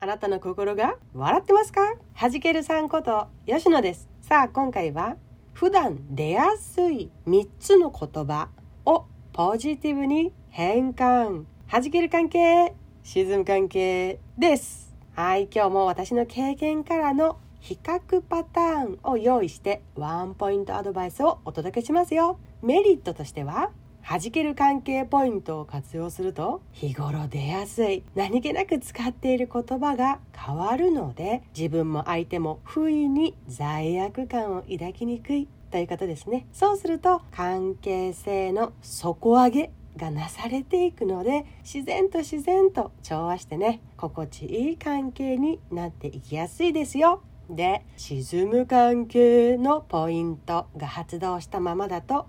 あなたの心が笑ってますか？はじけるさんこと吉野です。さあ今回は普段出やすい3つの言葉をポジティブに変換。はじける関係沈む関係です。はい今日も私の経験からの比較パターンを用意してワンポイントアドバイスをお届けしますよ。メリットとしては弾ける関係ポイントを活用すると日頃出やすい何気なく使っている言葉が変わるので自分も相手も不意に罪悪感を抱きにくいということですね。そうすると関係性の底上げがなされていくので自然と自然と調和してね心地いい関係になっていきやすいですよ。で沈む関係のポイントが発動したままだと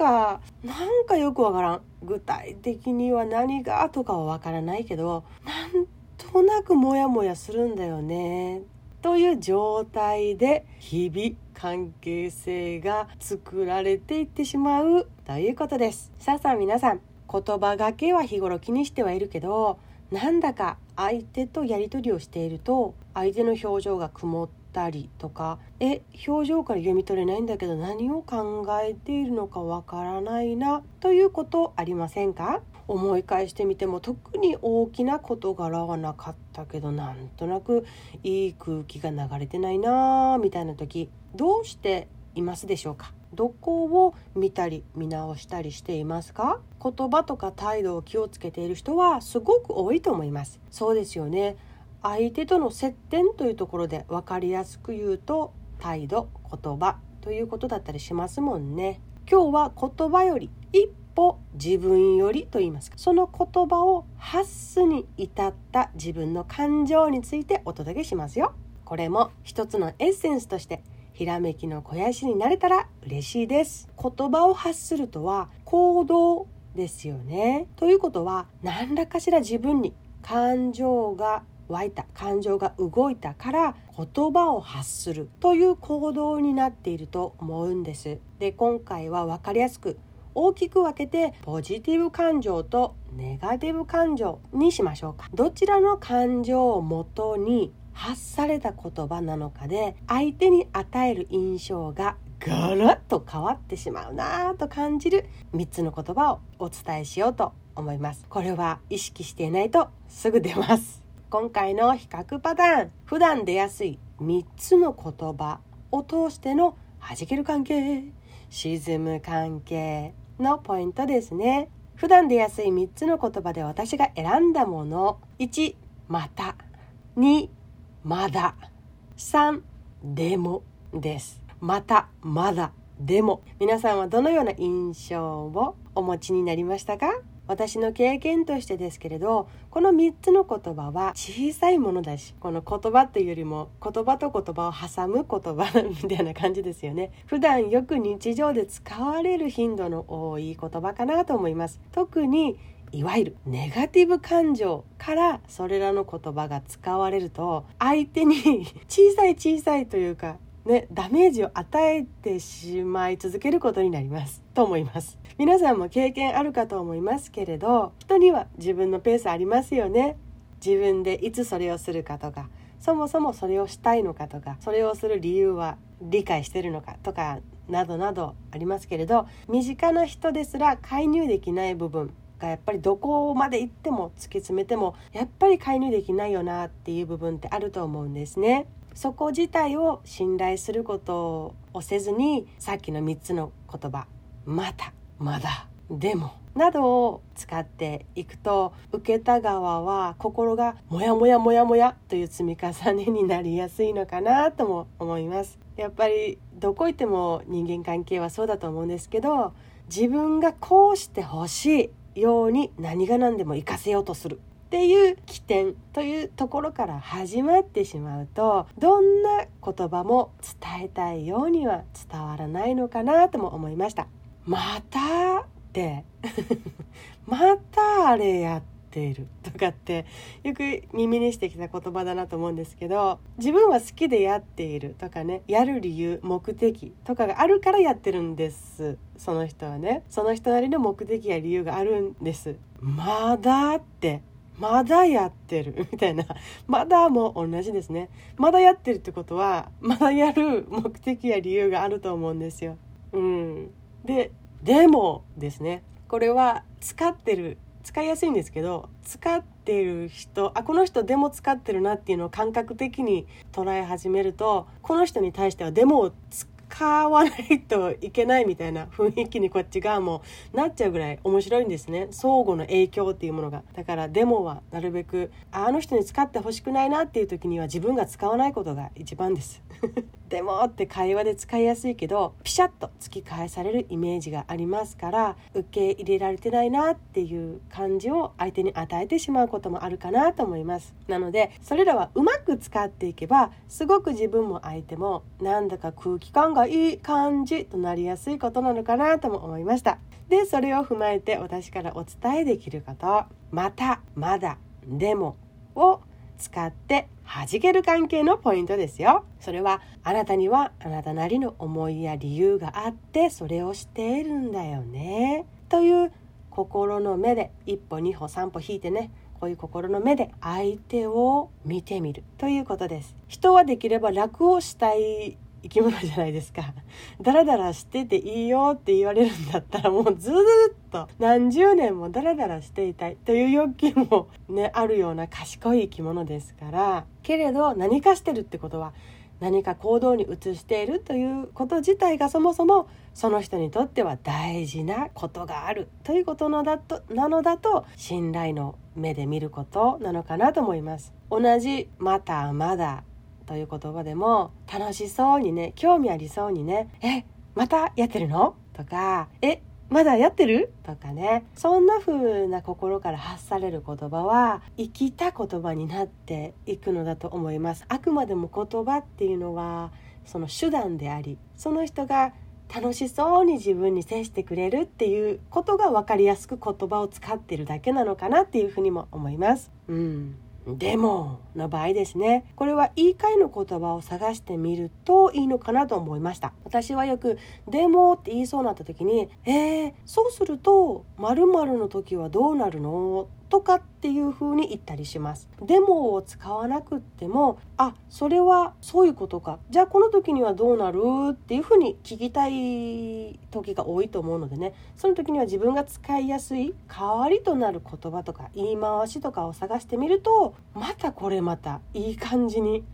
かなんかよくわからん。具体的には何がとかはわからないけどなんとなくモヤモヤするんだよね。という状態で日々関係性が作られていってしまう。ということです。さあさあ皆さん言葉がけは日頃気にしてはいるけどなんだか相手とやり取りをしていると相手の表情が曇ったりとかえ表情から読み取れないんだけど何を考えているのかわからないなということありませんか？思い返してみても特に大きな事柄はなかったけどなんとなくいい空気が流れてないなみたいな時どうしていますでしょうか？どこを見たり見直したりしていますか？言葉とか態度を気をつけている人はすごく多いと思います。そうですよね。相手との接点というところで分かりやすく言うと態度言葉ということだったりしますもんね。今日は言葉より一歩自分よりと言いますか。その言葉を発すに至った自分の感情についてお届けしますよ。これも一つのエッセンスとしてひらめきの肥やしになれたら嬉しいです。言葉を発するとは行動ですよね。ということは何らかしら自分に感情が湧いた感情が動いたから言葉を発するという行動になっていると思うんです。で今回は分かりやすく大きく分けてポジティブ感情とネガティブ感情にしましょうか。どちらの感情をもとに発された言葉なのかで相手に与える印象がガラッと変わってしまうなぁと感じる3つの言葉をお伝えしようと思います。これは意識していないとすぐ出ます。今回の比較パターン普段出やすい3つの言葉を通しての弾ける関係沈む関係のポイントですね。普段出やすい3つの言葉で私が選んだもの1また2まだ3でもです。またまだでも。皆さんはどのような印象をお持ちになりましたか？私の経験としてですけれどこの3つの言葉は小さいものだしこの言葉というよりも言葉と言葉を挟む言葉みたいな感じですよね。普段よく日常で使われる頻度の多い言葉かなと思います。特にいわゆるネガティブ感情からそれらの言葉が使われると相手に 小さい小さいというかね、ダメージを与えてしまい続けることになります。と思います。皆さんも経験あるかと思いますけれど人には自分のペースありますよね。自分でいつそれをするかとかそもそもそれをしたいのかとかそれをする理由は理解してるのかとかなどなどありますけれど身近な人ですら介入できない部分がやっぱりどこまで行っても突き詰めてもやっぱり介入できないよなっていう部分ってあると思うんですね。そこ自体を信頼することをせずにさっきの3つの言葉「また」「まだ」「でも」などを使っていくと受けた側は心がモヤモヤモヤモヤという積み重ねになりやすいのかなとも思いますやっぱりどこ行っても人間関係はそうだと思うんですけど自分がこうしてほしいように何が何でも活かせようとするっていう起点というところから始まってしまうとどんな言葉も伝えたいようには伝わらないのかなとも思いました。またって。またあれやっているとかってよく耳にしてきた言葉だなと思うんですけど自分は好きでやっているとかねやる理由目的とかがあるからやってるんです。その人はね。その人なりの目的や理由があるんです。まだって。まだやってる。みたいな。まだも同じですね。まだやってるってことはまだやる目的や理由があると思うんですよ。うん、ででもですね。これは使ってる。使いやすいんですけど使ってる人あこの人デモ使ってるなっていうのを感覚的に捉え始めるとこの人に対してはデモを使使わないといけないみたいな雰囲気にこっち側もなっちゃうぐらい面白いんですね。相互の影響っていうものがだからデモはなるべくあの人に使ってほしくないなっていう時には自分が使わないことが一番です。でもって会話で使いやすいけどピシャッと突き返されるイメージがありますから受け入れられてないなっていう感じを相手に与えてしまうこともあるかなと思います。なのでそれらはうまく使っていけばすごく自分も相手もなんだか空気感がいい感じとなりやすいことなのかなとも思いました。でそれを踏まえて私からお伝えできること。またまだでもを使って弾ける関係のポイントですよ。それはあなたにはあなたなりの思いや理由があってそれをしているんだよね。という心の目で一歩二歩三歩引いてねこういう心の目で相手を見てみるということです。人はできれば楽をしたい生き物じゃないですか。ダラダラしてていいよって言われるんだったらもうずっと何十年もダラダラしていたいという欲求もね、あるような賢い生き物ですから。けれど何かしてるってことは何か行動に移しているということ自体がそもそもその人にとっては大事なことがあるということのだとなのだと信頼の目で見ることなのかなと思います。同じまたまだという言葉でも楽しそうにね興味ありそうにね「えまたやってるの?」とか「えまだやってる?」とかねそんな風な心から発される言葉は生きた言葉になっていくのだと思いますあくまでも言葉っていうのはその手段でありその人が楽しそうに自分に接してくれるっていうことが分かりやすく言葉を使ってるだけなのかなっていうふうにも思います。うんでもの場合ですねこれは言い換えの言葉を探してみるといいのかなと思いました私はよく「でも」って言いそうになった時に「えー、そうすると〇〇の時はどうなるの?」とかっていう風に言ったりします。デモを使わなくっても、あ、それはそういうことか。じゃあこの時にはどうなるっていう風に聞きたい時が多いと思うのでね、その時には自分が使いやすい代わりとなる言葉とか言い回しとかを探してみると、またこれまたいい感じに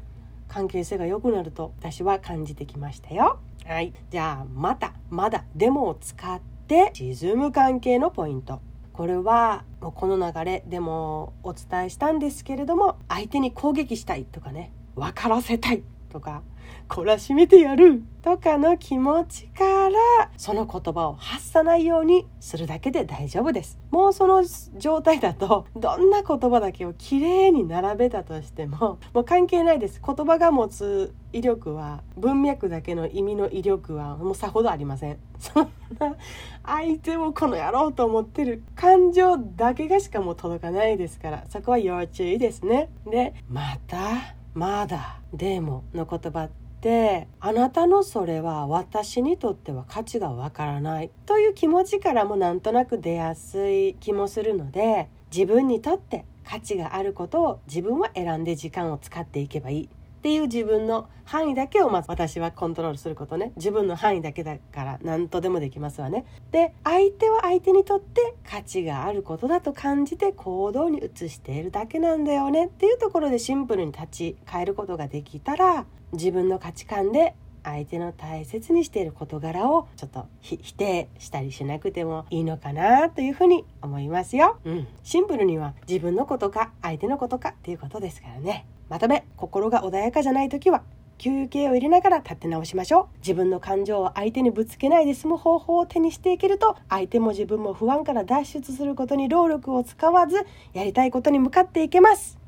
関係性が良くなると私は感じてきましたよ。はい。じゃあまた、まだデモを使って沈む関係のポイント。これはもうこの流れでもお伝えしたんですけれども相手に攻撃したいとかね分からせたい。とか懲らしめてやるとかの気持ちからその言葉を発さないようにするだけで大丈夫です。もうその状態だとどんな言葉だけをきれいに並べたとしてももう関係ないです。言葉が持つ威力は文脈だけの意味の威力はもうさほどありません。そんな相手をこの野郎と思ってる感情だけがしかもう届かないですからそこは要注意ですね。でまたまだでもの言葉ってあなたのそれは私にとっては価値がわからない。という気持ちからもなんとなく出やすい気もするので自分にとって価値があることを自分は選んで時間を使っていけばいい。っていう自分の範囲だけをまず私はコントロールすることね。自分の範囲だけだから何とでもできますわね。で相手は相手にとって価値があることだと感じて行動に移しているだけなんだよねっていうところでシンプルに立ち返ることができたら自分の価値観で相手の大切にしている事柄をちょっと否定したりしなくてもいいのかなというふうに思いますよ。うん。シンプルには自分のことか相手のことかっていうことですからね。まとめ心が穏やかじゃない時は休憩を入れながら立て直しましょう自分の感情を相手にぶつけないで済む方法を手にしていけると相手も自分も不安から脱出することに労力を使わずやりたいことに向かっていけます